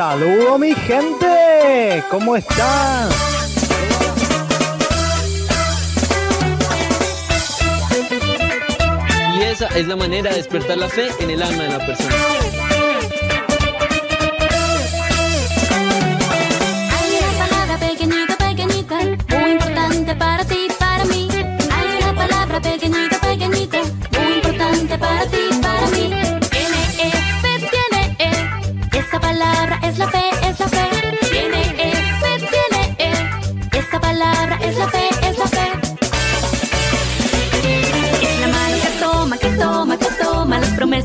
Saludo mi gente, ¿cómo están? Y esa es la manera de despertar la fe en el alma de la persona. Hay una palabra pequeñita, pequeñita, muy importante para ti, para mí. Hay una palabra pequeñita, pequeñita, muy importante para ti,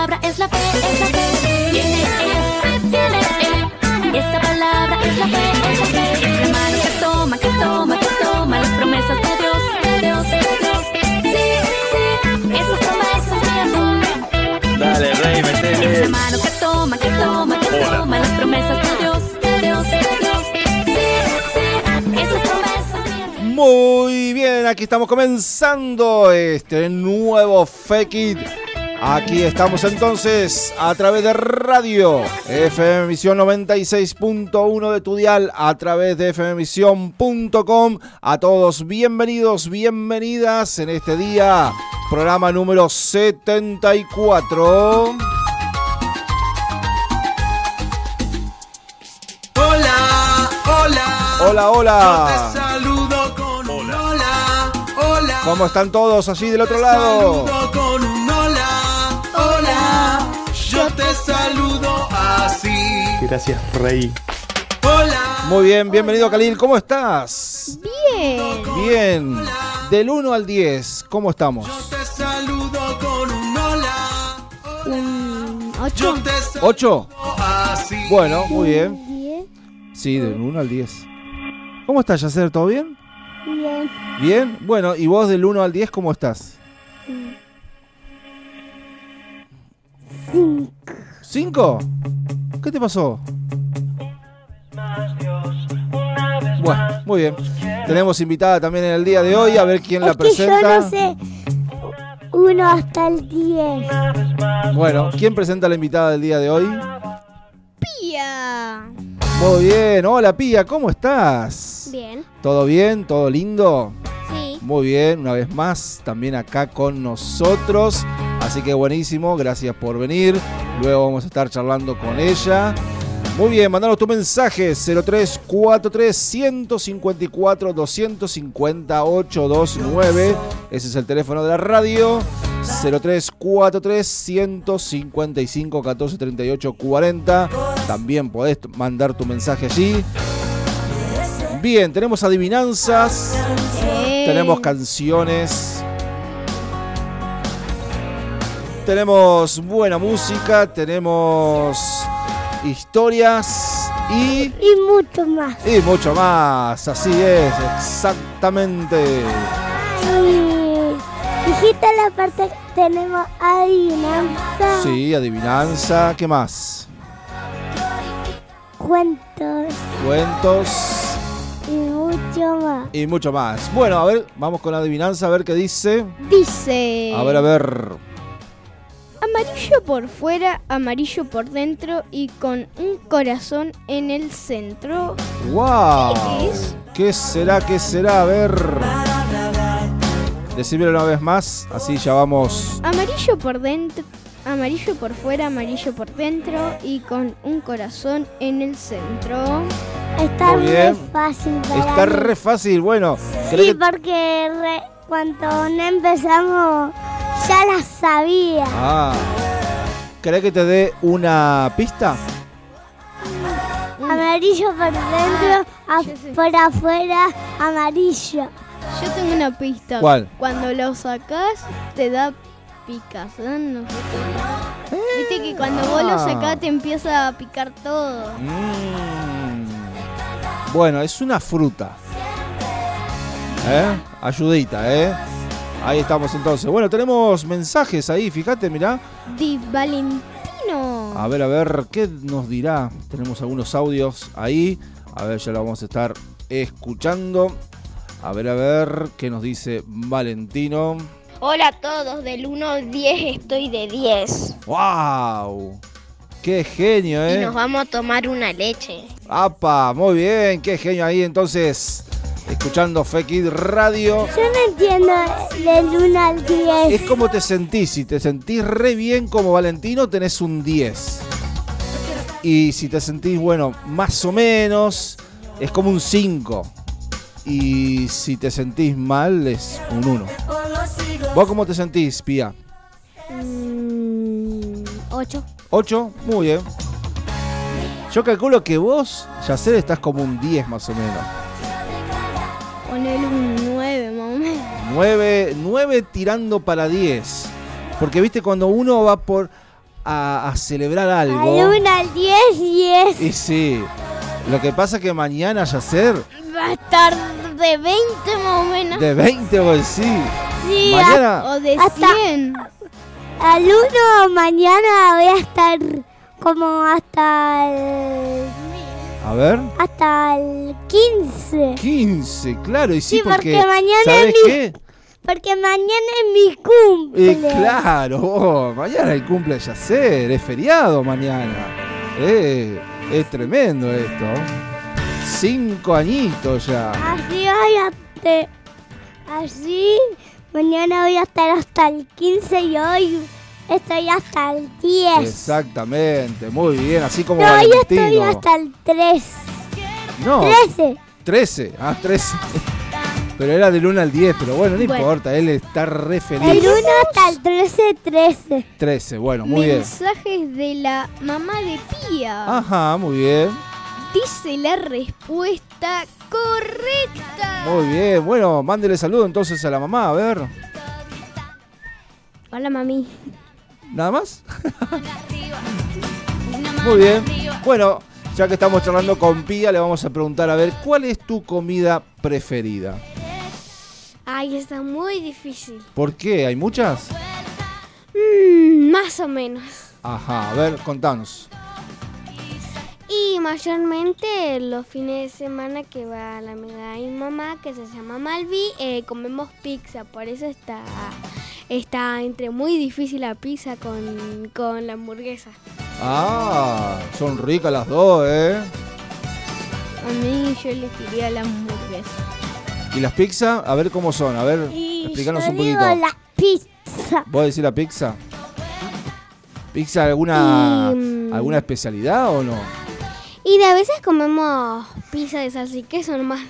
palabra es la fe, es la fe. Tiene E, fe, tiene E. Esa palabra es la fe, es la fe. Es la mano que toma, que toma, que toma las promesas de Dios, de Dios, de Dios. Sí, sí, esas promesas mías son. Dale, Rey, Es la metele. mano que toma, que toma, que toma las promesas de Dios, de Dios, de Dios. Sí, sí, esas promesas mías. Muy bien, aquí estamos comenzando este nuevo Fake It. Aquí estamos entonces a través de radio FM Emisión 96.1 de tu dial, a través de fmemisión.com. A todos bienvenidos, bienvenidas en este día, programa número 74. Hola, hola. Hola, Yo hola. te saludo con un hola, hola. ¿Cómo están todos allí del otro Te lado? Gracias, Rey. Hola. Muy bien, bienvenido Khalil, ¿cómo estás? Bien. Bien, del 1 al 10, ¿cómo estamos? Yo te saludo con un hola. Un Yo 8. te saludo 8. así. Bueno, muy bien. Sí, del 1 al 10. ¿Cómo estás, Yacer? ¿Todo bien? Bien. Bien. Bueno, ¿y vos del 1 al 10 cómo estás? 5. ¿Qué te pasó? Bueno, muy bien. Tenemos invitada también en el día de hoy, a ver quién la Es que yo presenta. no sé uno hasta el 10. Bueno, ¿quién presenta a la invitada del día de hoy? Pía. Muy bien, hola Pía, ¿cómo estás? Bien. ¿Todo bien? ¿Todo lindo? Sí. Muy bien, una vez más, también acá con nosotros. Así que buenísimo, gracias por venir. Luego vamos a estar charlando con ella. Muy bien, mandanos tu mensaje 0343 154 250 829. Ese es el teléfono de la radio. 0343 155 1438 40. También podés mandar tu mensaje allí. Bien, tenemos adivinanzas. Tenemos canciones. Tenemos buena música, tenemos historias y, Y mucho más. y mucho más. Así es, exactamente. Dijiste la parte que tenemos adivinanza, Sí, adivinanza, ¿qué más? cuentos Cuentos y mucho más. y mucho más. Bueno, a ver, vamos con la adivinanza a ver qué dice. Dice. A ver, a ver. Amarillo por fuera, amarillo por dentro y con un corazón en el centro. ¡Wow! ¿Qué es? ¿Qué será? ¿Qué será? A ver. Decímelo una vez más, así ya vamos. Amarillo por dentro, amarillo por fuera, amarillo por dentro y con un corazón en el centro. Está Muy bien. fácil para Está mí. re fácil. Bueno, ¿querés Sí, que- porque re- cuando no empezamos ya la sabía. Ah. ¿Querés que te dé una pista? Amarillo por dentro, Ah, sé. por afuera, amarillo. Yo tengo una pista. ¿Cuál? Cuando lo sacás te da no sé qué. Viste que cuando vos lo Ah. sacás te empieza a picar todo. Mm. Bueno, es una fruta. ¿Eh? Ayudita, ¿eh? Ahí estamos entonces. Bueno, tenemos mensajes ahí, fíjate, mirá. Di Valentino. A ver, a ver, ¿qué nos dirá? Tenemos algunos audios ahí. A ver, ya lo vamos a estar escuchando. A ver, a ver, ¿qué nos dice Valentino? Hola a todos, del 1 al 10 estoy de 10. ¡Wow! ¡Qué genio, Y eh! nos vamos a tomar una leche. ¡Apa! Muy bien, qué genio ahí entonces. Escuchando Fekid Radio. Yo no entiendo del 1 al 10. Es como te sentís. Si te sentís re bien como Valentino, tenés un 10. Y si te sentís, bueno, más o menos, es como un 5. Y si te sentís mal, es un 1. ¿Vos cómo te sentís, Pía? 8. 8, muy bien. Yo calculo que vos, Yacer, estás como un 10 más o menos. Ponele un 9 más o menos. 9, 9 tirando para 10. Porque viste, cuando uno va por a, a celebrar algo. Del 1 al 10, 10. Y sí. Lo que pasa es que mañana, Yacer, Va a estar de 20 más o menos. de 20 vos sí. Sí, Mañana. O de Hasta- 100. Al 1 mañana voy a estar como hasta el, A ver. hasta el 15. 15, claro, y sí, Sí, porque, porque mañana ¿sabes es mi- qué? Porque mañana es mi cumple. Eh, claro, vos, mañana el cumple de Yacer, es feriado mañana. Eh, es tremendo esto. Cinco añitos ya. Así voy a te- Así mañana voy a estar hasta el 15 y hoy estoy hasta el 10. Exactamente, muy bien, así como No, hoy estoy Valentino. hasta el 3. No, 13. 13, ah, 13. Pero era del 1 al 10, pero bueno, no Bueno. importa, él está re El feliz. 1 hasta el 13, 13. 13, bueno, muy bien. Mensajes de la mamá de Pía. Ajá, muy bien. Dice la respuesta correcta. Muy bien, bueno, mándele saludo entonces a la mamá, a ver. Hola, mami. ¿Nada más? Muy bien. Bueno, ya que estamos charlando con Pía, le vamos a preguntar a ver, ¿cuál es tu comida preferida? Ay, está muy difícil. ¿Por qué? ¿Hay muchas? Mm, más o menos. Ajá, a ver, contanos. Y mayormente los fines de semana que va la amiga de mi mamá, que se llama Malvi, eh, comemos pizza. Por eso está, está entre muy difícil la pizza con, con la hamburguesa. Ah, son ricas las dos, ¿eh? A mí yo elegiría la hamburguesa. ¿Y las pizzas? A ver cómo son, a ver, Y explícanos yo un digo poquito. la pizza. ¿Vos decís la pizza? ¿Pizza alguna, Y, mm, alguna especialidad o no? Y de a veces comemos pizza de salsa y queso nomás.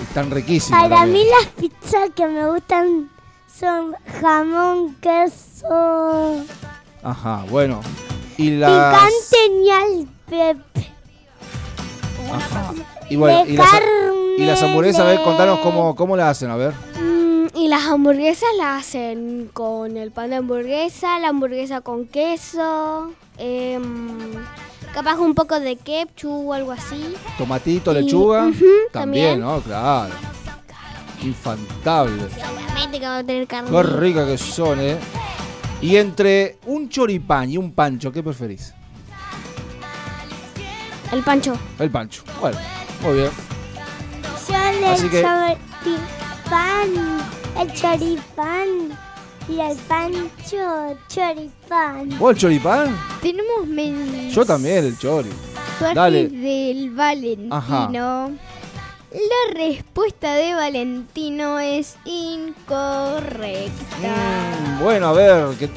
Están riquísimas. Para también. mí las pizzas que me gustan son jamón, queso, Ajá, bueno. Y las... picante ni al pepe. Ajá. Y bueno, de y las, carne, y las hamburguesas, a ver, contanos cómo, cómo las hacen, a ver. Mm, y las hamburguesas las hacen con el pan de hamburguesa, la hamburguesa con queso, em, capaz un poco de ketchup o algo así. Tomatito, Y- lechuga. también, también. ¿no? Claro. Infantable. Obviamente que va a tener carne. Qué ricas que son, ¿eh? Y entre un choripán y un pancho, ¿qué preferís? El pancho. El pancho. Bueno, muy bien. Yo le Así que- choripán, el choripán y el pancho choripán. ¿Vos el choripán? Tenemos mensajes Yo también, el chori. Dale. del Valentino. Ajá. La respuesta de Valentino es incorrecta. Mm, bueno, a ver, que...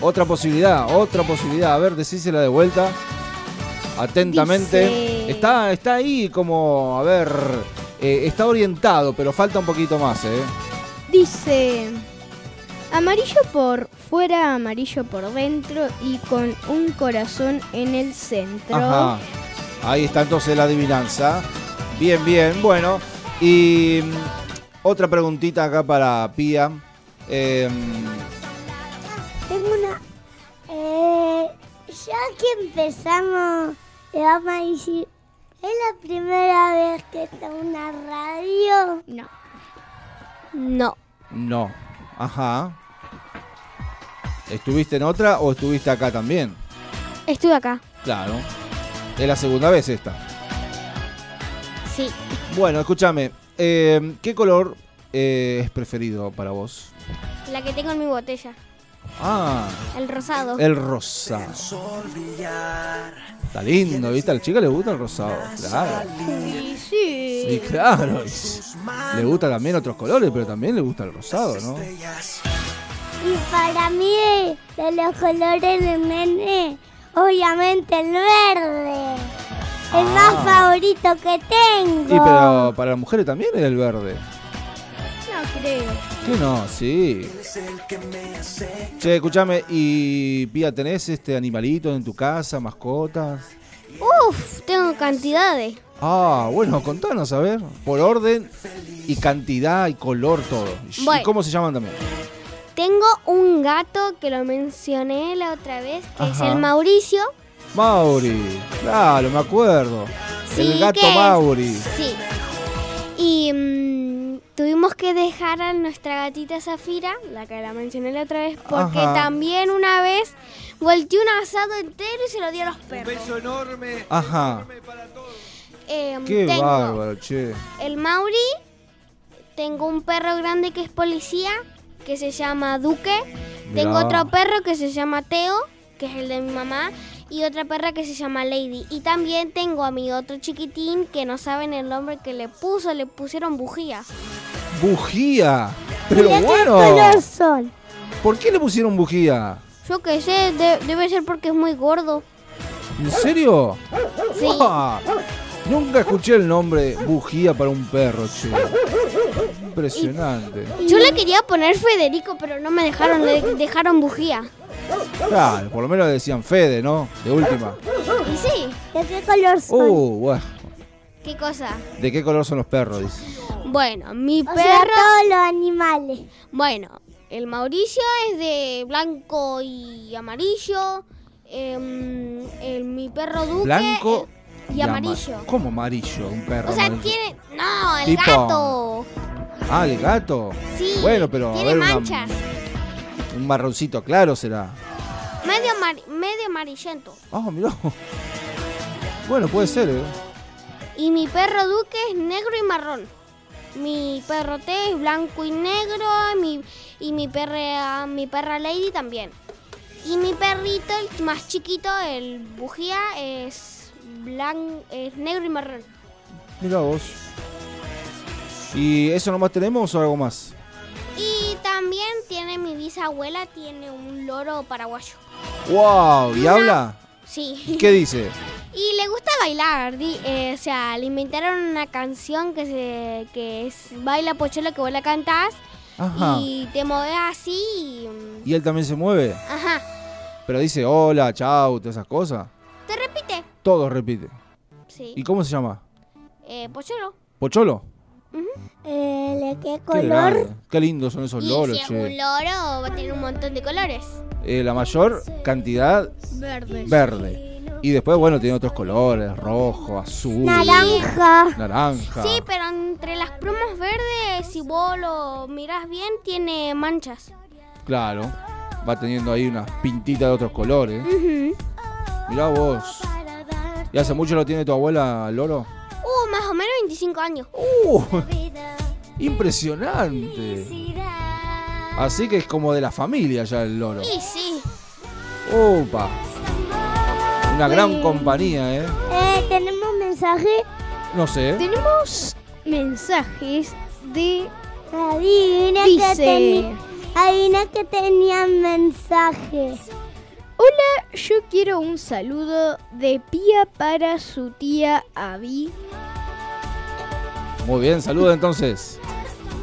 otra posibilidad, otra posibilidad. A ver, decísela de vuelta. Atentamente. Dice- Está, está ahí como, a ver, eh, está orientado, pero falta un poquito más, ¿eh? Dice amarillo por fuera, amarillo por dentro y con un corazón en el centro. Ajá. Ahí está entonces la adivinanza. Bien, bien. Bueno, y mm, otra preguntita acá para Pía. Eh, Tengo una. Eh, ya que empezamos, le vamos a decir. ¿Es la primera vez que está una radio? No. No. no. Ajá. ¿Estuviste en otra o estuviste acá también? Estuve acá. Claro. Es la segunda vez esta. Sí. Bueno, escúchame. eh, ¿Qué color eh, es preferido para vos? La que tengo en mi botella. Ah, El rosado. el rosado. Está lindo, ¿viste? A la chica le gusta el rosado. Claro. Sí, sí. Sí, claro. Le gusta también otros colores, pero también le gusta el rosado, ¿no? Y para mí, de los colores de nene, obviamente el verde. El más Ah. favorito que tengo. Sí, pero para las mujeres también es el verde. No creo. ¿Qué no? Sí. Che, escúchame, ¿y Pía, tenés este animalito en tu casa, mascotas? Uf, tengo cantidades. Ah, bueno, contanos, a ver. Por orden y cantidad y color, todo. ¿Y cómo se llaman también? Tengo un gato que lo mencioné la otra vez, que es el Mauricio. Mauri. Claro, me acuerdo. el gato. Mauri. Sí. Y mm, tuvimos que dejar a nuestra gatita Zafira, la que la mencioné la otra vez, porque Ajá. también una vez volteó un asado entero y se lo dio a los perros. Ajá. Em, Qué tengo bárbaro, che. el Mauri, tengo un perro grande que es policía, que se llama Duque. Tengo otro perro que se llama Teo, que es el de mi mamá. Y otra perra que se llama Lady. Y también tengo a mi otro chiquitín que no saben el nombre que le puso, le pusieron bujía. Bujía. Pero ¿De qué bueno. color son? ¿Por qué le pusieron bujía? Yo qué sé, de- debe ser porque es muy gordo. ¿En serio? Sí. Nunca escuché el nombre bujía para un perro, che. Impresionante. Yo le quería poner Federico, pero no me dejaron, le dejaron bujía. Claro, por lo menos decían Fede, ¿no? De última. Y sí, ¿De qué color son? Uh, bueno. ¿qué cosa? ¿De qué color son los perros? Dice. Bueno, mi o sea, perro... todos los animales. Bueno, el Mauricio es de blanco y amarillo. em, el, mi perro Duque Blanco eh, y ama- amarillo. ¿Cómo amarillo? Un perro. O sea, amarillo. tiene... No, el Tipo- gato. Ah, el gato. Sí, Bueno, pero a tiene ver, una- manchas. Un marroncito claro será. Medio, amar- medio amarillento. Ah, mirá. Bueno, puede ser, ¿eh? Y mi perro Duque es negro y marrón. Mi perro T es blanco y negro. Mi, y mi perra, mi perra Lady también. Y mi perrito, el más chiquito, el bujía, es, blan, es negro y marrón. Mira vos. ¿Y eso nomás tenemos o algo más? Y también tiene mi bisabuela, tiene un loro paraguayo. ¡Wow! ¿Y habla? Sí. ¿Qué dice? Y le gusta bailar, di- eh, o sea, le inventaron una canción que se que es Baila Pocholo que vos la cantás Ajá. y te mueves así y, mm, ¿Y él también se mueve? ajá, Pero dice hola, chau, todas esas cosas. Te repite. Todo repite. Sí. ¿Y cómo se llama? Eh, Pocholo. ¿Pocholo? Eh, ¿De qué color? Qué lindos son esos y loros, si es un loro va a tener un montón de colores. Eh, la mayor cantidad Verde. verde. Y después, bueno, tiene otros colores, rojo, azul, Naranja. naranja. Sí, pero entre las plumas verdes, si vos lo mirás bien, tiene manchas. Claro. Va teniendo ahí unas pintitas de otros colores. Ujú. Mirá vos. ¿Y hace mucho lo tiene tu abuela, el loro? Uh, más o menos 25 años. ¡Uh! Impresionante. Así que es como de la familia ya el loro. Y sí. Upa. Una gran compañía, ¿eh? Eh, ¿Tenemos mensaje? No sé. Tenemos mensajes de Adivina que, teni- adivina que tenían mensaje. Hola, yo quiero un saludo de Pía para su tía Abby. Muy bien, saludos entonces.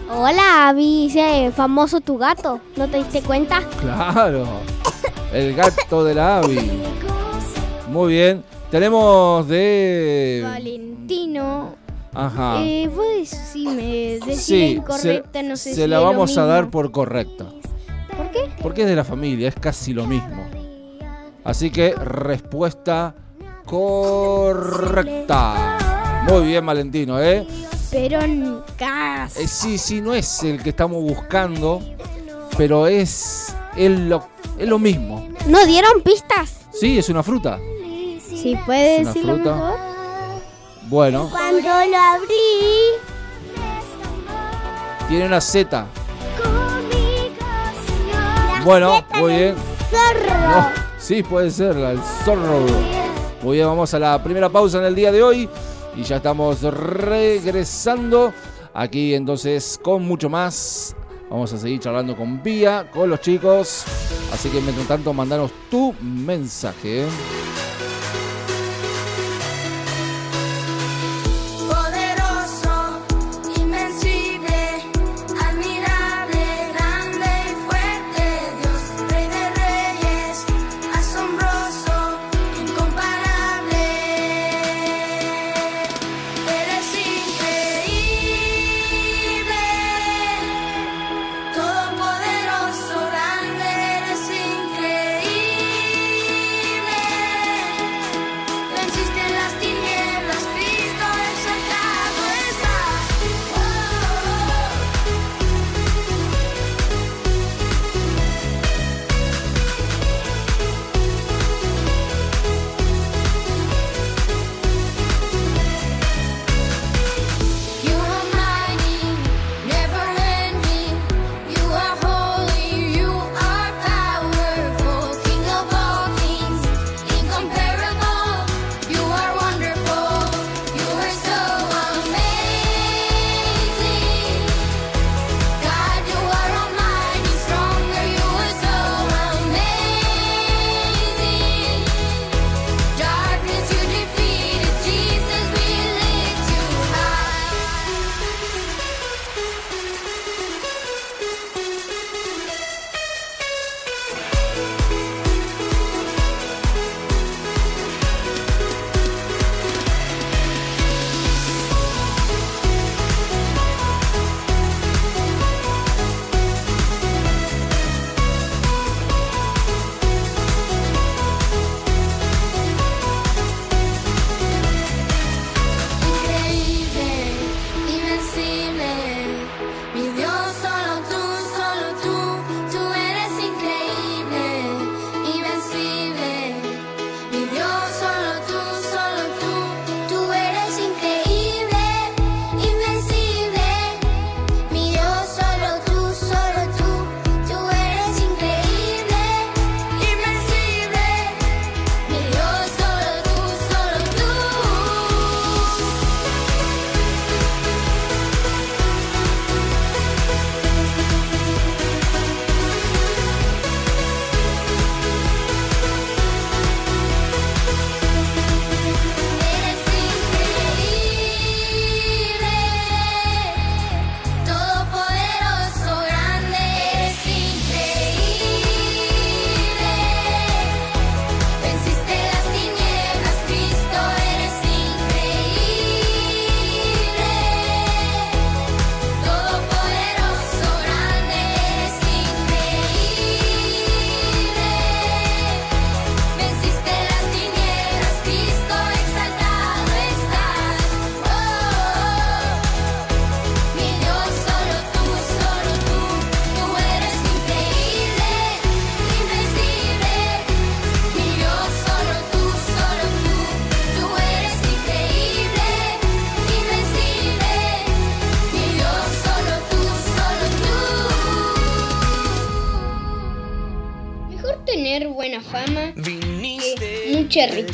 Hola, Abby, famoso tu gato. ¿No te diste cuenta? Claro. El gato de la Avi. Muy bien. Tenemos de. Valentino. Ajá. Eh, vos decime, decime Sí, incorrecta, se, no sé se si la es lo vamos a dar por correcta. ¿Por qué? Porque es de la familia, es casi lo mismo. Así que respuesta correcta. Muy bien, Valentino, ¿eh? Pero n- casi. Eh, sí, sí, no es el que estamos buscando, pero es, es, lo, es lo mismo. ¿No dieron pistas? Sí, es una fruta. Si puede decirlo fruta. mejor. Bueno, Cuando lo abrí, tiene una Z. Bueno, muy bien. zorro. No, sí, puede ser, el zorro. Muy bien, vamos a la primera pausa en el día de hoy y ya estamos regresando aquí entonces con mucho más. Vamos a seguir charlando con Pía, con los chicos. Así que mientras tanto, mandanos tu mensaje.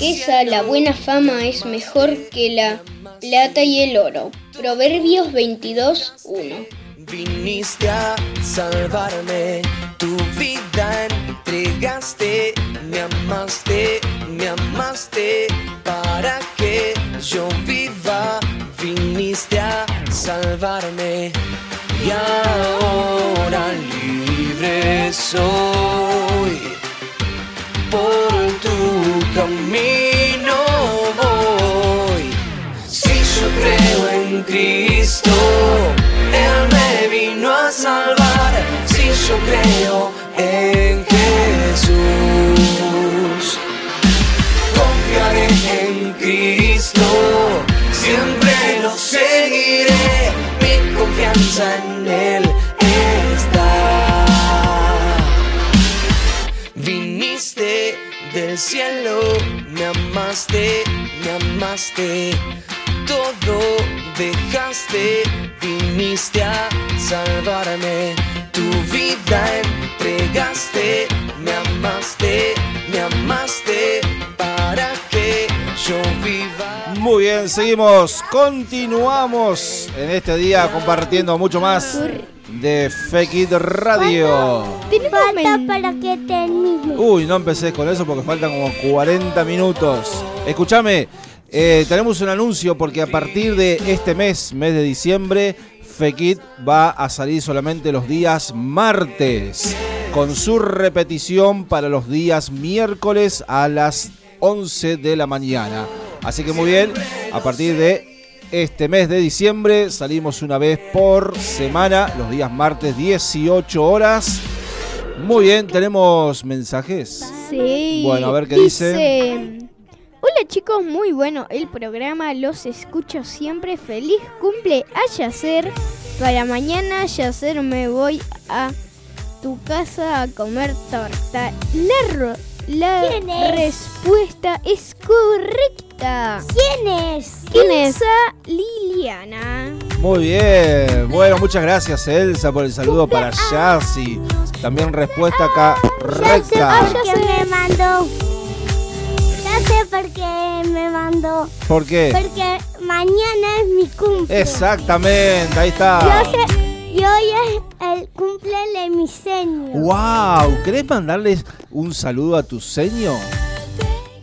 Riqueza, la buena fama es mejor que la plata y el oro. Proverbios 22, 1. Viniste a salvarme, tu vida entregaste, me amaste, me amaste para que yo viva. Viniste a salvarme y ahora libre soy. Por camino voy. Si yo creo en Cristo, Él me vino a salvar. Si yo creo en Jesús, me amaste, todo dejaste, viniste a salvarme, tu vida entregaste, me amaste, me amaste, para que yo viva. Muy bien, seguimos, continuamos en este día compartiendo mucho más de Fake It Radio. Falta para que termine. Uy, no empecé con eso porque faltan como 40 minutos. Escúchame, eh, tenemos un anuncio porque a partir de este mes, mes de diciembre, Fekit va a salir solamente los días martes, con su repetición para los días miércoles a las 11 de la mañana. Así que muy bien, a partir de este mes de diciembre salimos una vez por semana, los días martes 18 horas. Muy bien, tenemos mensajes. Sí. Bueno, a ver qué dice. Hola chicos, muy bueno el programa, los escucho siempre. Feliz cumple a Yacer. Para mañana, Yacer, me voy a tu casa a comer torta. La, ro- la ¿Quién es? respuesta es correcta. ¿Quién es? ¿Quién es? Liliana. Muy bien. Bueno, muchas gracias Elsa por el saludo para Yassi. También respuesta acá recta. me mandó. Ya sé por qué me mandó. ¿Por qué? Porque mañana es mi cumple. Exactamente, ahí Yo está. sé, y hoy es el cumple de mi señor. Wow, ¿querés mandarles un saludo a tu seño?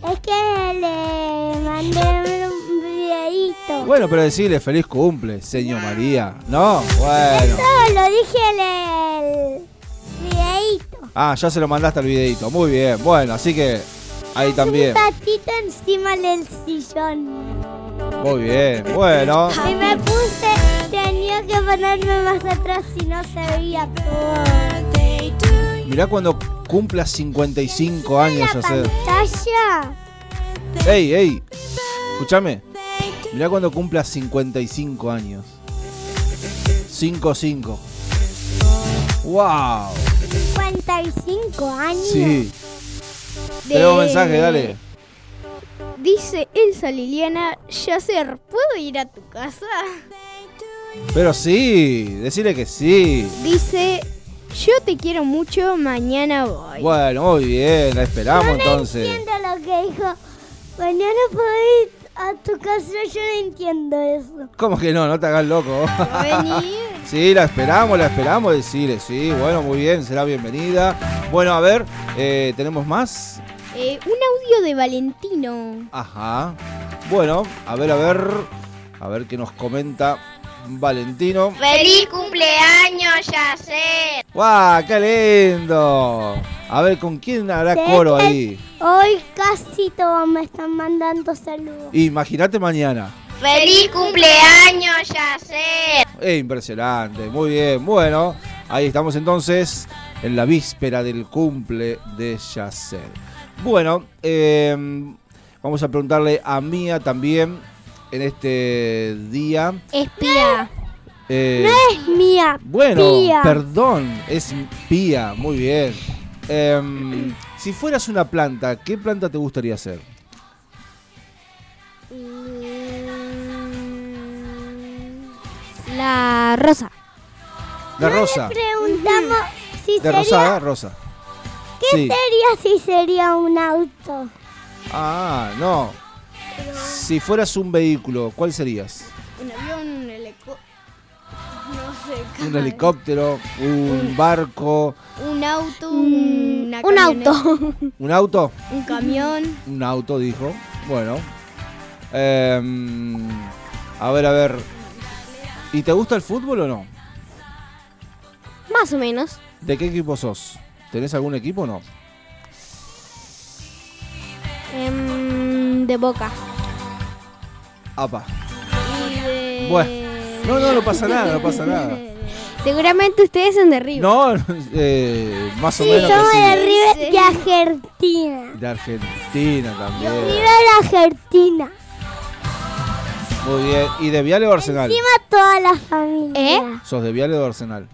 Es que le mandé un videito. Bueno, pero decirle feliz cumple, señor María. No, bueno. Eso lo dije en el videito. Ah, ya se lo mandaste al videito. Muy bien. Bueno, así que ahí también. Un patito encima del sillón. Muy bien. Bueno. Y me puse, tenía que ponerme más atrás si no se veía todo. Mirá cuando cumplas 55 años, La sé. pantalla. Ey, ey. Escúchame. Mirá cuando cumplas 55 años. 5-5. ¡Wow! 55 años. Sí. Tenemos mensaje, dale. Dice Elsa Liliana, Yacer, ¿puedo ir a tu casa? Pero sí, decirle que sí. Dice, yo te quiero mucho, mañana voy. Bueno, muy bien, la esperamos No entonces. entiendo lo que dijo. Mañana puedo ir a tu casa, yo no entiendo eso. ¿Cómo que no? No te hagas loco. Venir. Sí, la esperamos, la esperamos decirle, sí, bueno, muy bien, será bienvenida. Bueno, a ver, eh, ¿tenemos más? Eh, un audio de Valentino. Ajá. Bueno, a ver, a ver, a ver qué nos comenta Valentino. ¡Feliz cumpleaños, Yacer! ¡Guau, qué lindo! A ver, ¿con quién hará coro ahí? Hoy casi todos me están mandando saludos. Imagínate mañana. ¡Feliz cumpleaños, Yacer! Eh, impresionante, muy bien. Bueno, ahí estamos entonces en la víspera del cumple de Yacer. Bueno, eh, vamos a preguntarle a Mía también en este día. Espía. eh, Es mía. bueno, Pía. perdón, es Pía, muy bien. Em, si fueras una planta, ¿qué planta te gustaría ser? La rosa. La rosa. Preguntamos si De sería, rosada, rosa. ¿Qué Sí. sería si sería un auto? Ah, no. Si fueras un vehículo, ¿cuál serías? Un avión, un helicóptero. No sé. ¿Un helicóptero? ¿Un barco? Un auto. Una un auto. ¿Un auto? Un camión. Un auto, dijo. Bueno. Em, a ver, a ver. ¿Y te gusta el fútbol o no? Más o menos. ¿De qué equipo sos? ¿Tenés algún equipo o no? Em, de boca. Apa. Y de. Bueno. No, no, no pasa nada, no pasa nada. Seguramente ustedes son de River. No, eh, más o Sí, menos somos de sí. River de Argentina. De Argentina también. River Argentina. Muy bien. ¿Y de Viale o Arsenal? Encima toda la familia. ¿Eh? ¿Sos de Viale o Arsenal?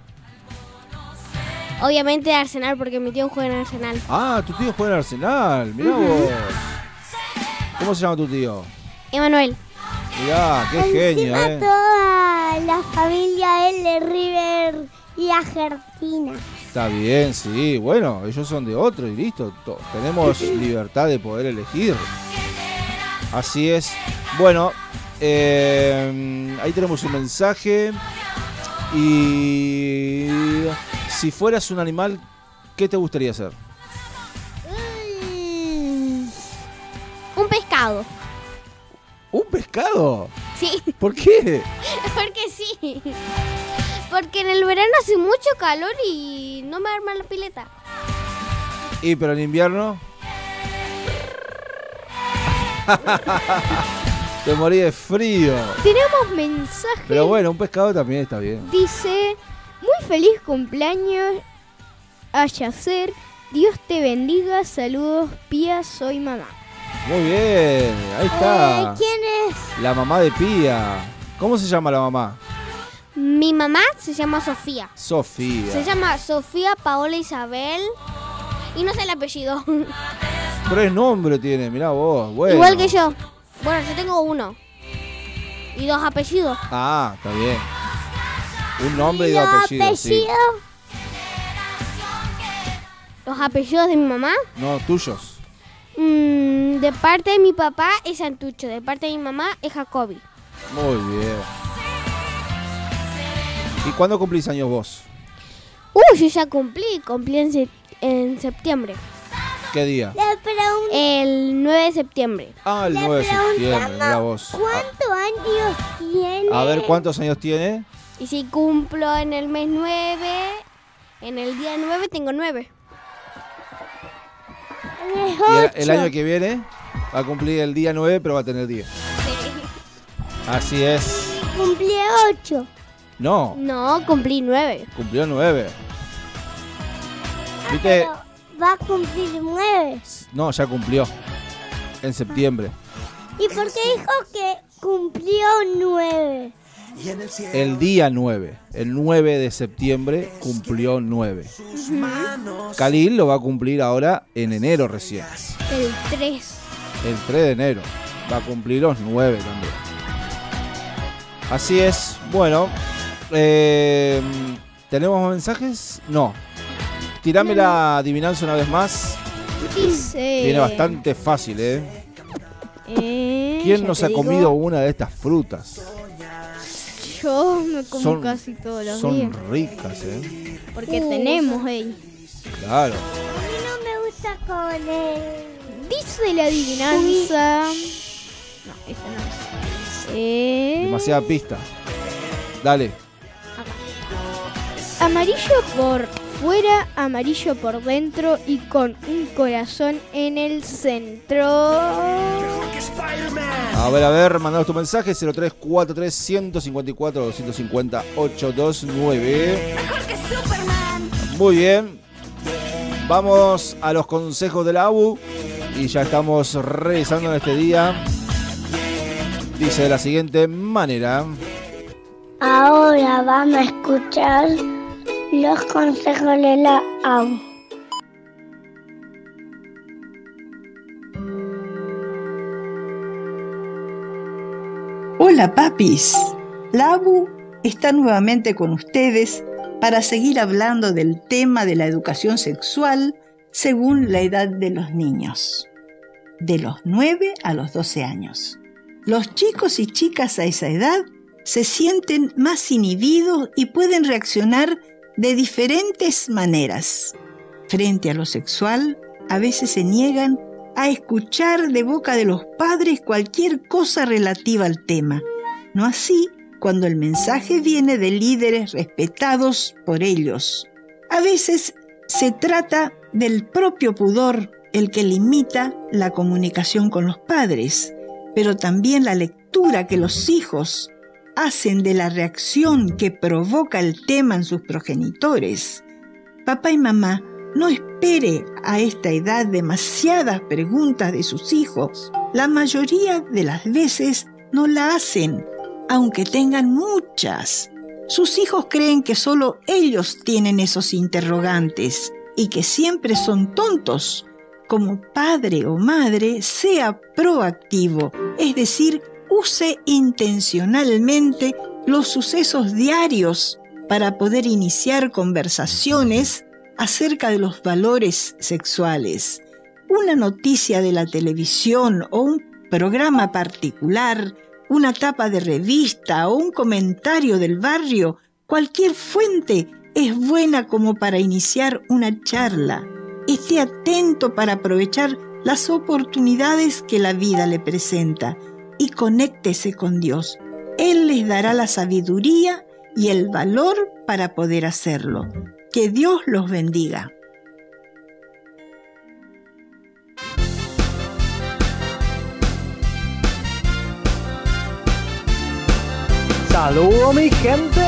Obviamente de Arsenal porque mi tío juega en Arsenal. Ah, tu tío juega en Arsenal. Mirá vos. ¿Cómo se llama tu tío? Emanuel. Mirá, qué genio, Encima eh. toda la familia de River y Argentina. Está bien, sí. Bueno, ellos son de otro y listo. To- Tenemos libertad de poder elegir. Así es. Bueno, eh, ahí tenemos un mensaje. Y si fueras un animal, ¿qué te gustaría ser? Un pescado. ¿Un pescado? Sí, ¿Por qué? porque sí. Porque en el verano hace mucho calor y no me arma la pileta. Y pero en invierno. Te morí de frío. Tenemos mensaje. Pero bueno, un pescado también está bien. Dice: Muy feliz cumpleaños a Yacer. Dios te bendiga. Saludos, Pía. Soy mamá. Muy bien, ahí está. Eh, ¿Quién es? La mamá de Pía. ¿Cómo se llama la mamá? Mi mamá se llama Sofía. Sofía. Se llama Sofía Paola Isabel. Y no sé el apellido. Tres nombres tiene, mirá vos. Bueno. Igual que yo. Bueno, yo tengo uno. Y dos apellidos. Ah, está bien. Un nombre y ¿Y dos apellidos. sí. apellidos? Los apellidos de mi mamá. No, tuyos. mm, de parte de mi papá es Santucho. De parte de mi mamá es Jacobi. Muy bien. ¿Y cuándo cumplís años vos? Uh, yo ya cumplí. Cumplí en, en septiembre. ¿Qué día? El 9 de septiembre. Ah, el Le 9 de septiembre, mirá vos. ¿Cuántos años tiene? A ver, ¿cuántos años tiene? Y si cumplo en el mes 9, en el día 9 tengo 9. Es Y el, año que viene va a cumplir el día 9, pero va a tener 10. Así es. Cumplí ocho. No, No, cumplí 9. cumplió 9. Ah, ¿Viste? va a cumplir nueve. No, ya cumplió. En septiembre. ¿Y por qué dijo que cumplió nueve? El día 9. El 9 de septiembre cumplió 9. Khalil lo va a cumplir ahora en enero recién. El 3. El 3 de enero. Va a cumplir los 9 también. Así es. Bueno. eh, ¿Tenemos mensajes? No. Tirame la adivinanza una vez más. Dice. Viene bastante fácil, ¿eh? eh, ¿Quién nos ha digo, comido una de estas frutas? Yo me como Son- casi todos los Son días. ricas, ¿eh? Porque tenemos, ey. Claro. A mí no me gusta con el... Dice la adivinanza. No, esta no es. Eh, Demasiada pista. Dale. Amarillo por fuera, amarillo por dentro y con un corazón en el centro. A ver, a ver, mandanos tu mensaje 0343 154 250 829. Muy bien. Vamos a los consejos de la ABU y ya estamos revisando en este día. Dice de la siguiente manera. Ahora vamos a escuchar los consejos de la AU. Hola papis, la ABU está nuevamente con ustedes para seguir hablando del tema de la educación sexual según la edad de los niños, de los 9 a los 12 años. Los chicos y chicas a esa edad se sienten más inhibidos y pueden reaccionar de diferentes maneras. Frente a lo sexual, a veces se niegan a escuchar de boca de los padres cualquier cosa relativa al tema. No así cuando el mensaje viene de líderes respetados por ellos. A veces se trata del propio pudor el que limita la comunicación con los padres, pero también la lectura que los hijos hacen de la reacción que provoca el tema en sus progenitores. Papá y mamá no espere a esta edad demasiadas preguntas de sus hijos. La mayoría de las veces no la hacen, aunque tengan muchas. Sus hijos creen que solo ellos tienen esos interrogantes y que siempre son tontos. Como padre o madre, sea proactivo, es decir, use intencionalmente los sucesos diarios para poder iniciar conversaciones acerca de los valores sexuales. Una noticia de la televisión o un programa particular, una tapa de revista o un comentario del barrio, cualquier fuente es buena como para iniciar una charla. Esté atento para aprovechar las oportunidades que la vida le presenta y conéctese con Dios. Él les dará la sabiduría y el valor para poder hacerlo. Que Dios los bendiga. Saludos mi gente.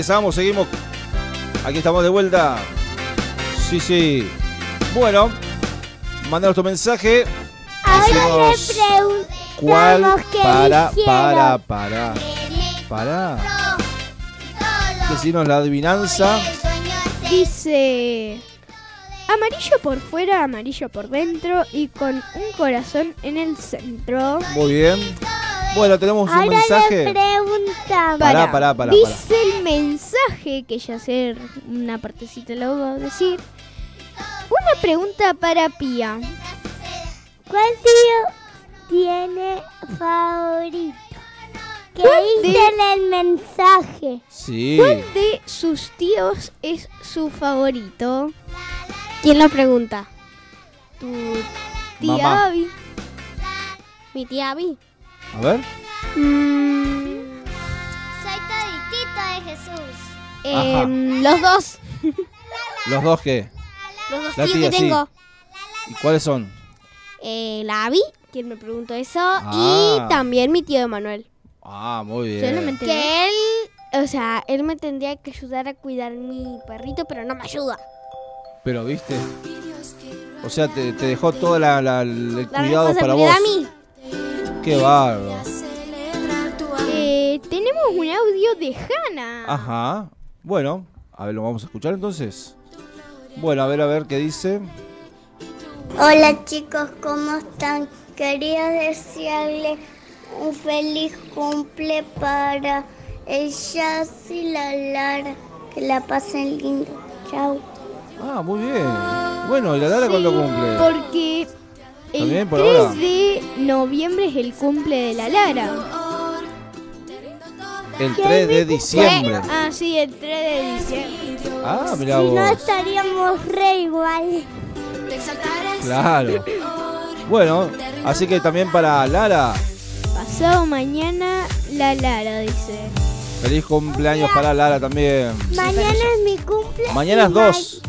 Regresamos, seguimos. Aquí estamos de vuelta. Sí, sí. Bueno, mandanos tu mensaje. Ahora le Decimos cuál preguntamos para, para, para, para. Decinos la adivinanza. Dice amarillo por fuera, amarillo por dentro y con un corazón en el centro. Muy bien. Bueno, tenemos un Ahora le mensaje. preguntamos. Pará, pará, pará, Dice el mensaje que ya sé una partecita lo voy a decir. Una pregunta para Pía. ¿Cuál tío tiene favorito? Que ¿Cuál dice en el mensaje. Sí. ¿Cuál de sus tíos es su favorito? ¿Quién lo pregunta? tu tía Mamá. Abby. Mi tía Abby. A ver. Mm, Soy toditito de Jesús. Em, los dos. ¿Los dos qué? Los dos La tíos tía, que sí. tengo. ¿Y cuáles son? Eh, la Abby, quien me preguntó eso. Ah. Y también mi tío Emanuel. Ah, muy bien. Solamente Que él, o sea, él me tendría que ayudar a cuidar mi perrito, pero no me ayuda. Pero viste. O sea, te, te dejó todo la, la- el La cuidado para vos. responsabilidad a mí. Qué bárbaro. Eh, tenemos un audio de Hannah. Ajá. Bueno, a ver, lo vamos a escuchar entonces. Bueno, a ver, a ver qué dice. Hola chicos, ¿cómo están? Quería desearle un feliz cumple para el Jazz y la Lara. Que la pasen lindo. Chao. Ah, muy bien. Bueno, ¿y la Lara cuándo cumple? Porque el ¿También 3 por ahora? de noviembre es el cumple de la Lara. El 3 de diciembre. Ah, sí, el 3 de diciembre. Ah, mira Si no vos. estaríamos re igual. Claro. Bueno, así que también para Lara, Pasado mañana, la Lara dice. feliz cumpleaños para Lara también. Mañana es mi cumple. Mañana es y ma- 2.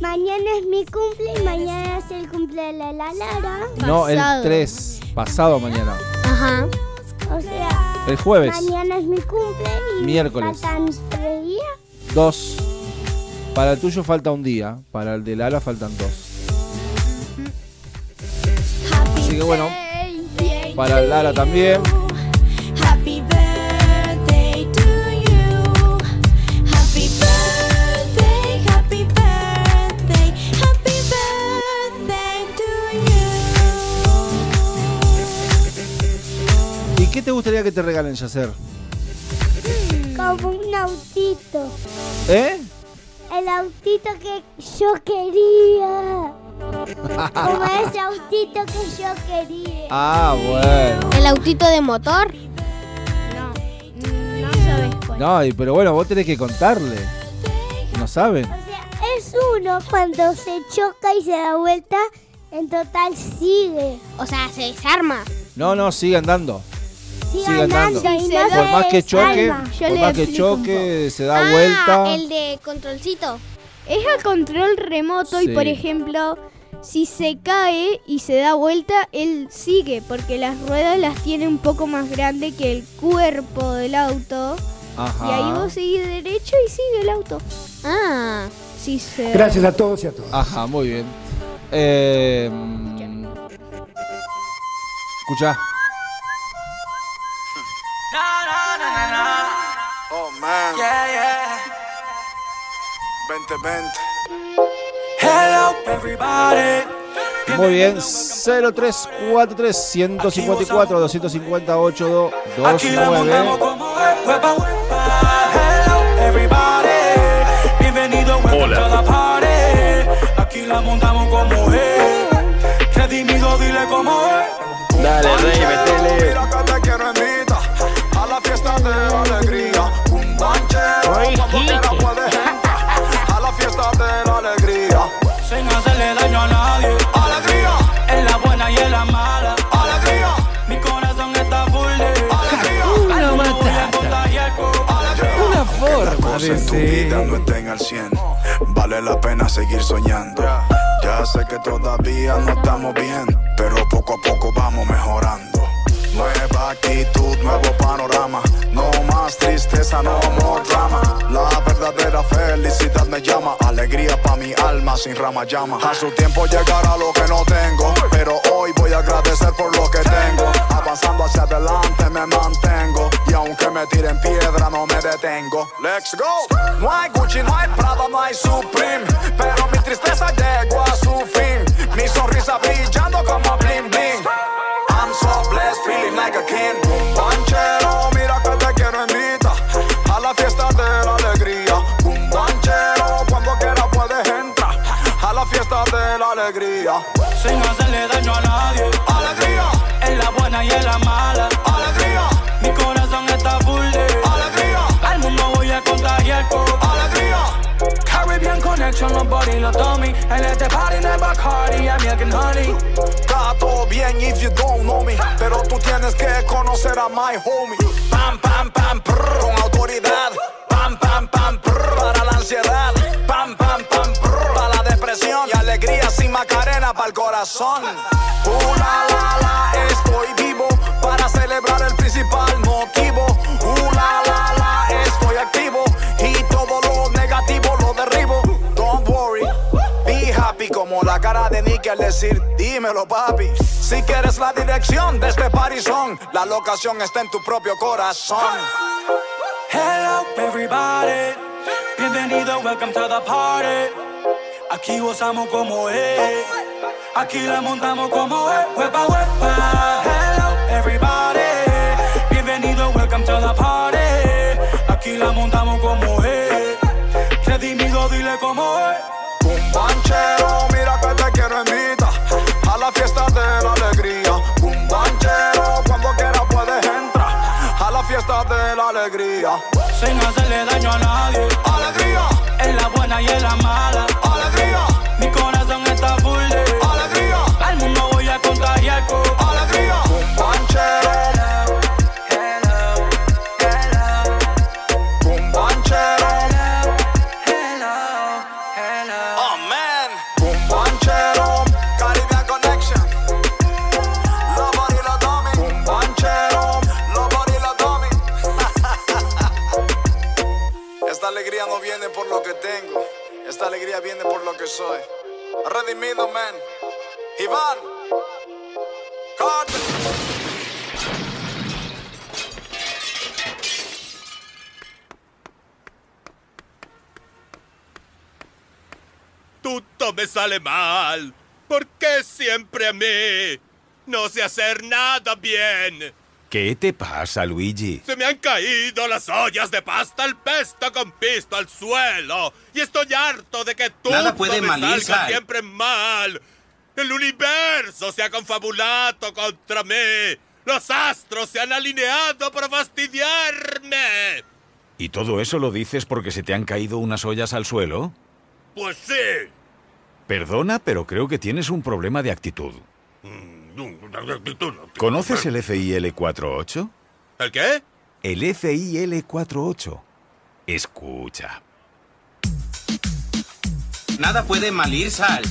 Mañana es mi cumple y mañana es el cumple de la, la Lara. No, el Pasado. 3. Pasado mañana. Ajá. O sea, El jueves. mañana es mi cumple y Miércoles. faltan tres días. 2. Para el tuyo falta un día. Para el de Lara faltan dos. Así que bueno, para Lara también. Qué te gustaría que te regalen, Yacer? Como un autito. ¿Eh? El autito que yo quería. Como ese autito que yo quería. Ah, bueno. El autito de motor. No sabes cuál. No, y- pero bueno, vos tenés que contarle. No saben. O sea, es uno cuando se choca y se da vuelta, en total sigue. O sea, se desarma. No, no, sigue andando. Sigue Sigue andando. andando. y Sí, se Por más que choque, por más que choque, se da ah, vuelta. el de controlcito. Es a control remoto Sí. y por ejemplo, si se cae y se da vuelta, él sigue porque las ruedas las tiene un poco más grande que el cuerpo del auto. Y ahí Ajá. vos seguís derecho y sigue el auto. Ah. Sí, se... Gracias a todos y a todas. Ajá, muy bien. Eh, mm, man. Yeah, yeah. Vente, vente. Hello, everybody. Muy bien. 0343 154 258 Aquí la montamos 29. como es. Huepa, huepa. Hello, everybody. Bienvenido, welcome to the party. Aquí la montamos como es. Redimido, dile como es. Dale, rey, metele. En tu vida no estén al 100. Vale la pena seguir soñando. Ya sé que todavía no estamos bien, pero poco a poco vamos mejorando. Nueva actitud, nuevo panorama. No más tristeza, no more drama. La verdadera felicidad me llama. Alegría pa' mi alma sin rama llama. A su tiempo llegará lo que no tengo. Pero hoy voy a agradecer por lo que tengo. Avanzando hacia adelante me mantengo. Y aunque me tiren piedra, no me detengo. Let's go. No hay Gucci, no hay Prada, no hay Supreme. Pero mi tristeza llegó a su fin. Mi sonrisa brillando como alegría. Sin hacerle daño a nadie. Alegría, En la buena y en la mala. alegría, Mi corazón está full de alegría, Al mundo voy a contagiar con alegría. Carry Caribbean connection, los body, los dummy. En este party no hay Bacardi, I'm milk and honey. Está todo bien if you don't know me. Pero tú tienes que conocer a my homie. Pam, pam, pam, prr, con autoridad. Pam, pam, pam, prr, para la ansiedad. Depresión. Y alegría sin macarena para el corazón. Uh, la, la, la, estoy vivo para celebrar el principal motivo. Uh, la, la, la, estoy activo. Y todo lo negativo lo derribo. Don't worry. Be happy como la cara de Nicky al decir dímelo papi Si quieres la dirección de este parizón La locación está en tu propio corazón Hello, everybody. Bienvenido, welcome to the party. Aquí gozamos como es. Aquí la montamos como es. Huepa, huepa. Hello, everybody. Bienvenido, welcome to the party. Aquí la montamos como es. Redimido, dile como es. Un banchero, mira que te quiero invitar A la fiesta de la alegría Un banchero, cuando quieras puedes entrar A la fiesta de la alegría Sin hacerle daño a nadie. Alegría, En la buena y en la alegría viene por lo que soy. Redimido, man. Iván. Carter. Todo me sale mal. ¿Por qué siempre a mí? No sé hacer nada bien. ¿Qué te pasa, Luigi? Se me han caído las ollas de pasta al pesto con pisto al suelo. Y estoy harto de que todo Nada puede me salga Sal. siempre mal. El universo se ha confabulado contra mí. Los astros se han alineado para fastidiarme. ¿Y todo eso lo dices porque se te han caído unas ollas al suelo? Pues sí. Perdona, pero creo que tienes un problema de actitud. ¿Conoces el FIL48? ¿El qué? El FIL48. Escucha. Nada puede mal ir, Sal.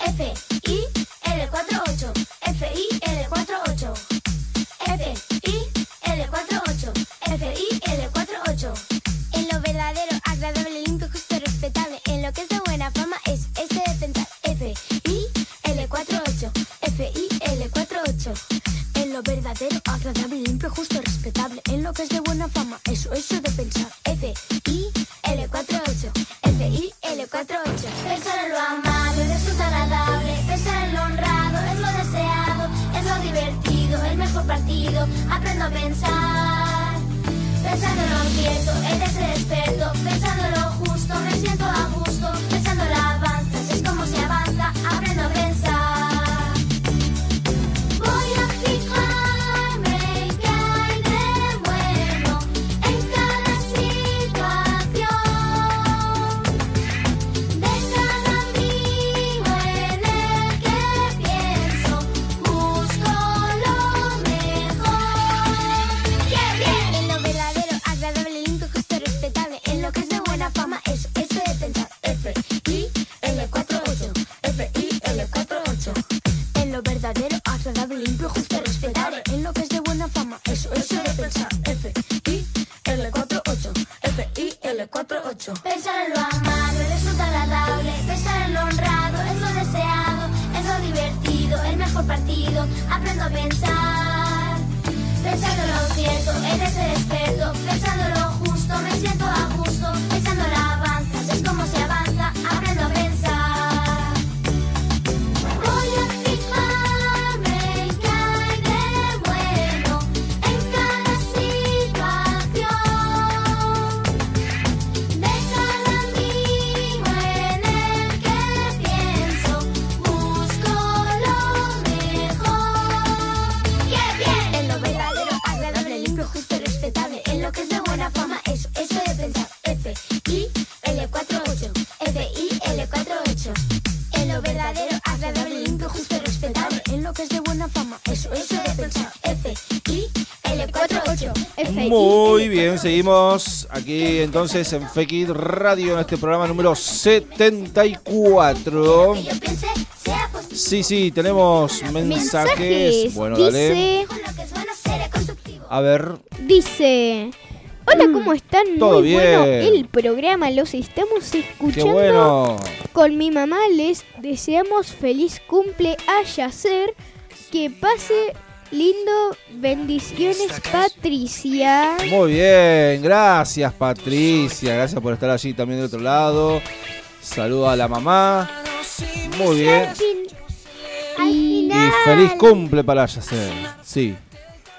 FIL48. FIL48. que es de buena fama. Eso, eso de pensar. F, I, L48. F, I, L48. Pensar en lo amado y resulta agradable. Pensar en lo honrado es lo deseado. Es lo divertido, el mejor partido. Aprendo a pensar. Pensando en lo cierto, eres el experto. Pensando en lo justo, me siento a gusto. Muy bien, seguimos aquí entonces en Fekid Radio en este programa número 74. Sí, sí, tenemos mensajes. Bueno, dale. A ver, dice, hola, ¿cómo están? Mm. Todo Muy bueno bien. el programa, los estamos qué escuchando. bueno. Con mi mamá les deseamos feliz cumple a Yacer. Que pase lindo. Bendiciones, Patricia. Muy bien, gracias Patricia, gracias por estar allí también del otro lado. Saluda a la mamá. Muy bien. Y feliz cumple para Yacer. Sí,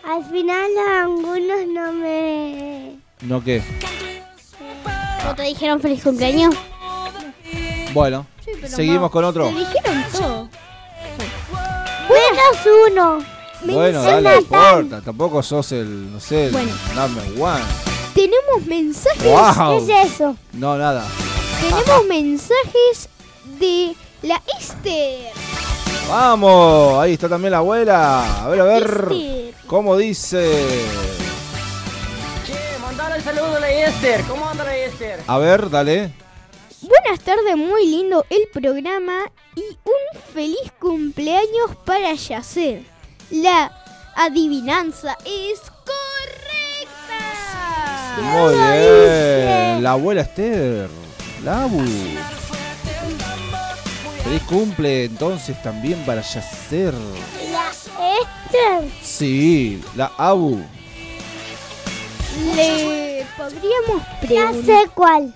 al final algunos no me... ¿no qué? ¿No te dijeron feliz cumpleaños? Bueno, seguimos no, con otro. Te dijeron todo. Menos uno. Bueno, dale, no importa. Tampoco sos el, no sé, el Bueno. number one. Tenemos mensajes. Wow. ¿Qué es eso? No, nada. Tenemos mensajes de la Esther. Vamos, ahí está también la abuela. A ver, a ver. Esther. ¿Cómo dice? Che, mandale el saludo a la Esther. ¿Cómo anda la Esther? A ver, dale. Buenas tardes, muy lindo el programa y un feliz cumpleaños para Yacer. La adivinanza es correcta. Muy bien. La abuela Esther. La abu. Feliz cumple entonces también para Yacer. La Esther. Sí, la abu. Le podríamos Ya preguntar. sé cuál.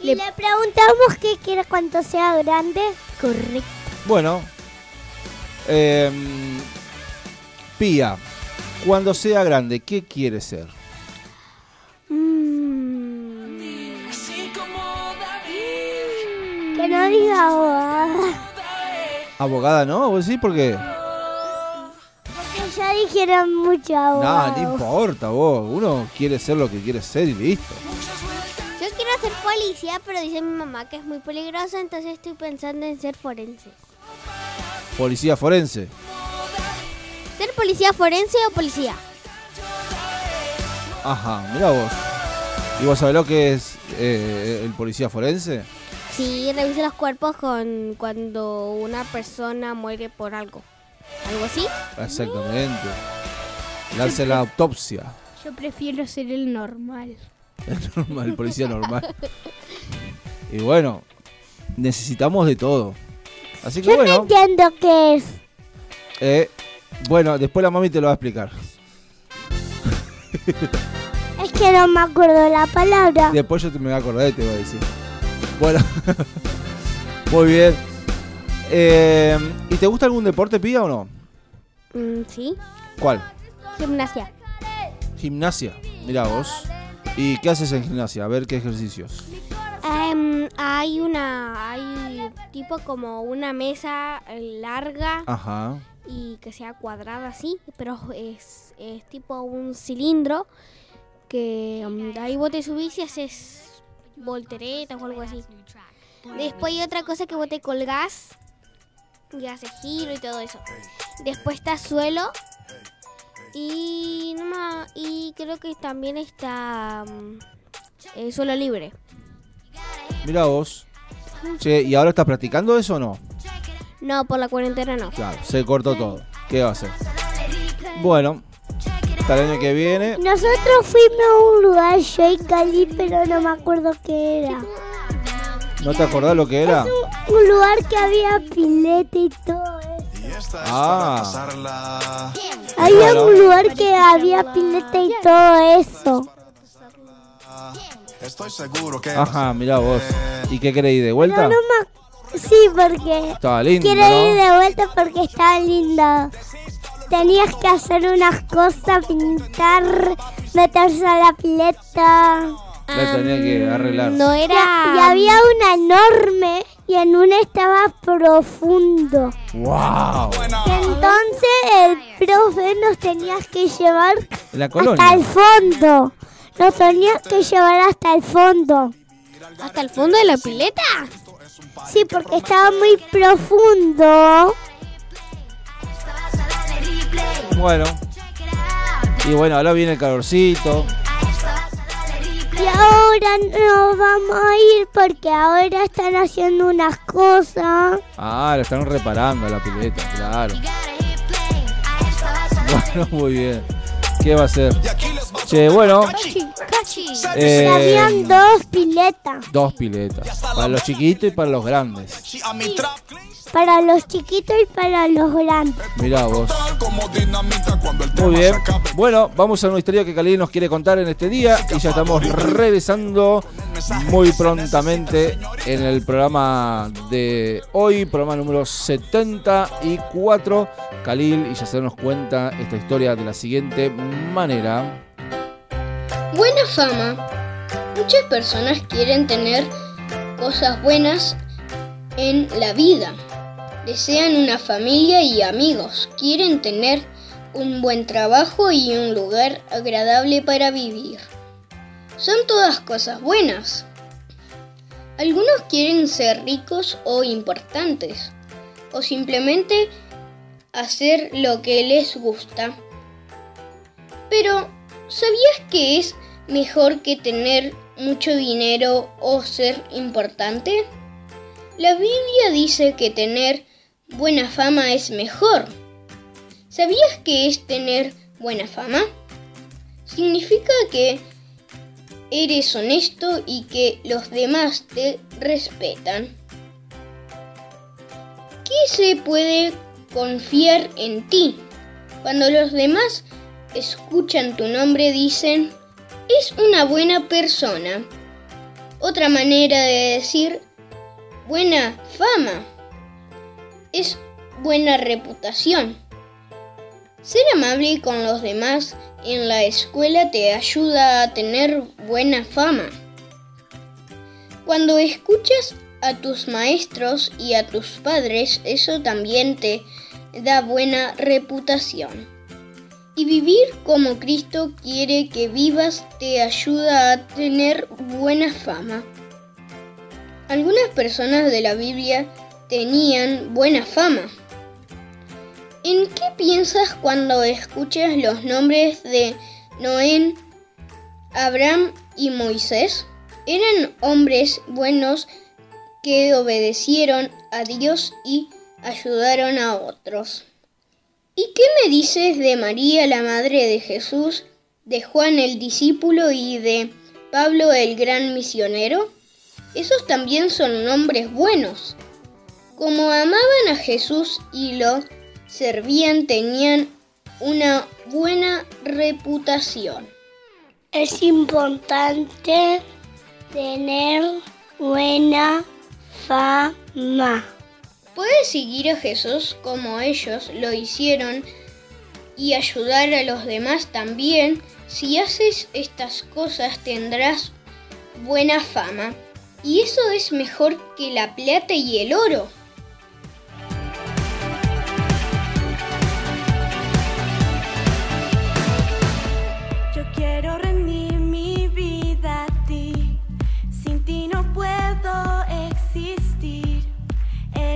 Y le preguntamos qué quiere cuando sea grande. Correcto. Bueno. em, Pía, cuando sea grande, ¿qué quiere ser? Que no diga abogada. Abogada, ¿no? ¿Vos sí? ¿Por qué? Porque ya dijeron mucho abogada. No, no importa vos. Uno quiere ser lo que quiere ser y listo. Yo quiero ser policía, pero dice mi mamá que es muy peligroso, entonces estoy pensando en ser forense. Policía forense. ¿Ser policía forense o policía? Ajá, mira vos. ¿Y vos sabés lo que es eh, el policía forense? Sí, revisa los cuerpos con cuando una persona muere por algo. ¿Algo así? Exactamente. Le hace la autopsia. Yo prefiero ser el normal. El normal, el policía normal. Y bueno, necesitamos de todo. Así que Yo no bueno, entiendo qué es. eh, bueno, después la mami te lo va a explicar. Es que no me acuerdo la palabra. Después yo te me voy a acordar y te voy a decir. Bueno, muy bien. Eh, ¿Y te gusta algún deporte, Pía, o no? Mm, sí. ¿Cuál? Gimnasia. Gimnasia. Mira vos. ¿Y qué haces en gimnasia? A ver qué ejercicios. Em, hay una, hay tipo como una mesa eh, larga Ajá. Y que sea cuadrada así, pero es, es tipo un cilindro que de ahí vos te subís y haces volteretas o algo así. Después hay otra cosa que vos te colgás y haces giro y todo eso. Después está suelo y, no ma- y creo que también está eh, suelo libre. Mira vos. Che, ¿y ahora estás practicando eso o no? No, por la cuarentena no. Claro, se cortó todo. ¿Qué va a hacer? Bueno, hasta el año que viene. Nosotros fuimos a un lugar, yo y Cali, pero no me acuerdo qué era. ¿No te acordás lo que era? Un lugar que había pileta y todo eso. Ah, Había Bueno. un lugar que había pileta y todo eso. Estoy seguro que ajá, mira vos. ¿Y qué ir de Pero vuelta? no me... Sí, porque... Estaba lindo, Quiero ir de vuelta porque estaba lindo. Tenías que hacer unas cosas, pintar, meterse a la pileta. La tenía que arreglar. No Y, era. y había una enorme y en una estaba profundo. ¡Wow! Entonces el profe nos tenías que llevar la hasta el fondo. Nos tenías que llevar hasta el fondo. ¿Hasta el fondo de la pileta? Sí, porque estaba muy profundo. Bueno. Y bueno, ahora viene el calorcito. Y ahora no vamos a ir porque ahora están haciendo unas cosas. Ah, lo están reparando la pileta, claro. Bueno, muy bien. ¿Qué va a ser? Che, bueno, Eh, Habían dos piletas. dos piletas. Para los chiquitos y para los grandes. Para los chiquitos y para los grandes. Mirá vos. Muy bien. Bueno, vamos a una historia que Cali nos quiere contar en este día y ya estamos regresando muy prontamente en el programa de hoy, programa número 74. Khalil y Yacer nos cuenta esta historia de la siguiente manera. Buena fama. Muchas personas quieren tener cosas buenas en la vida. Desean una familia y amigos. Quieren tener un buen trabajo y un lugar agradable para vivir. Son todas cosas buenas. Algunos quieren ser ricos o importantes. O simplemente hacer lo que les gusta. Pero, ¿sabías que es mejor que tener mucho dinero o ser importante? La Biblia dice que tener buena fama es mejor. ¿Sabías que es tener buena fama? Significa que eres honesto y que los demás te respetan. ¿Qué se puede confiar en ti? Cuando los demás escuchan tu nombre dicen, es una buena persona. Otra manera de decir buena fama es buena reputación. Ser amable con los demás en la escuela te ayuda a tener buena fama. Cuando escuchas a tus maestros y a tus padres, eso también te da buena reputación. Y vivir como Cristo quiere que vivas te ayuda a tener buena fama. Algunas personas de la Biblia tenían buena fama. ¿En qué piensas cuando escuchas los nombres de Noé, Abraham y Moisés? Eran hombres buenos que obedecieron a Dios y ayudaron a otros. ¿Y qué me dices de María, la madre de Jesús, de Juan el discípulo y de Pablo el gran misionero? Esos también son hombres buenos. Como amaban a Jesús y lo servían, tenían una buena reputación. Es importante tener buena fama. Puedes seguir a Jesús como ellos lo hicieron y ayudar a los demás también. Si haces estas cosas tendrás buena fama. Y eso es mejor que la plata y el oro.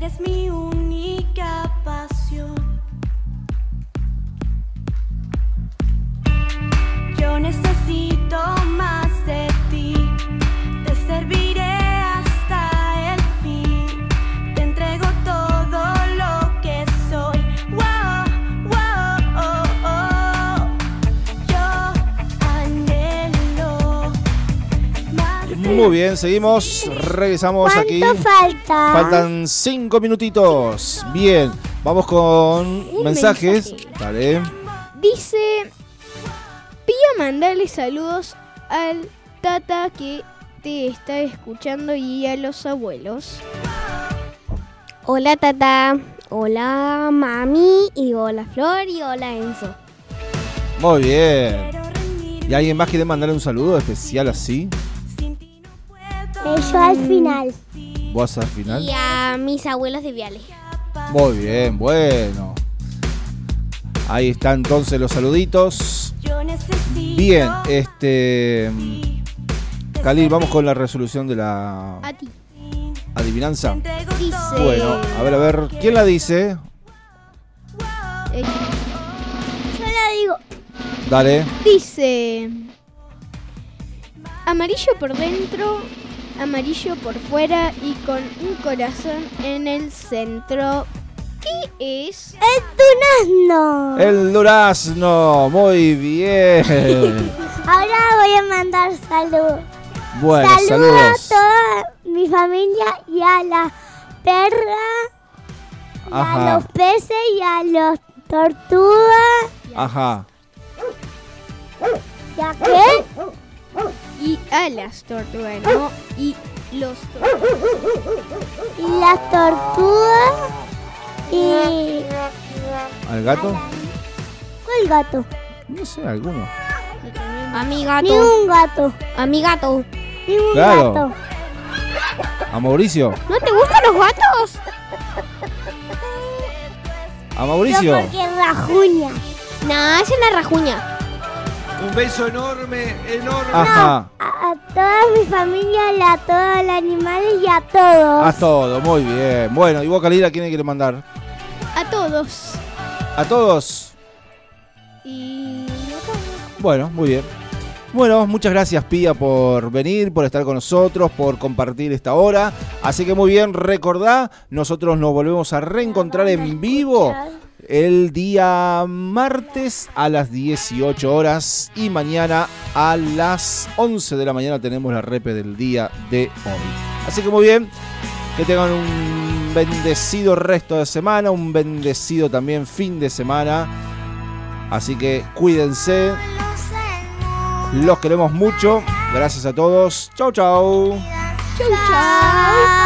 Eres mi única pasión. Yo necesito Muy bien, seguimos, regresamos aquí. ¿Cuánto falta? Faltan cinco minutitos. Bien, vamos con mensajes. Dale. Dice, Pía mandarle saludos al tata que te está escuchando y a los abuelos. Hola tata, hola mami y hola Flor y hola Enzo. Muy bien. ¿Y alguien más quiere mandarle un saludo especial así? Eso al final. ¿Vos al final? Y a mis abuelos de Viale. Muy bien, bueno. Ahí están entonces los saluditos. Bien, este. Khalil, vamos con la resolución de la A ti. adivinanza. Dice, Bueno, a ver, a ver, ¿quién la dice? eh, Yo la digo. Dale. Dice, amarillo por dentro, amarillo por fuera y con un corazón en el centro. ¿Qué es? El durazno. El durazno. Muy bien. Ahora voy a mandar saludos. Bueno, Saludos a saludos. toda mi familia y a la perra, y a Ajá. los peces y a los tortugas. Ajá. ¿Y a qué? Y a las tortugas, ¿no? Y los tortugas. Y las tortugas. Y. ¿Al gato? ¿Cuál gato? No sé, alguno. A mi Ni gato. un gato. A mi gato. Ni un Claro. gato. ¿A Mauricio? ¿No te gustan los gatos? ¿A Yo Mauricio? porque rajuña. No, es una rajuña. Un beso enorme, enorme. Ajá. A, a toda mi familia, a todos los animales y a todos. A todo, muy bien. Bueno, ¿y vos, Kalira, quién le quiere mandar? A todos. A todos. Y... Bueno, muy bien. Bueno, muchas gracias Pía por venir, por estar con nosotros, por compartir esta hora. Así que muy bien, recordá, nosotros nos volvemos a reencontrar en vivo el día martes a las 18 horas y mañana a las 11 de la mañana tenemos la repe del día de hoy. Así que muy bien, que tengan un bendecido resto de semana, un bendecido también fin de semana. Así que cuídense. Los queremos mucho. Gracias a todos. Chau, chau. Chau, chau.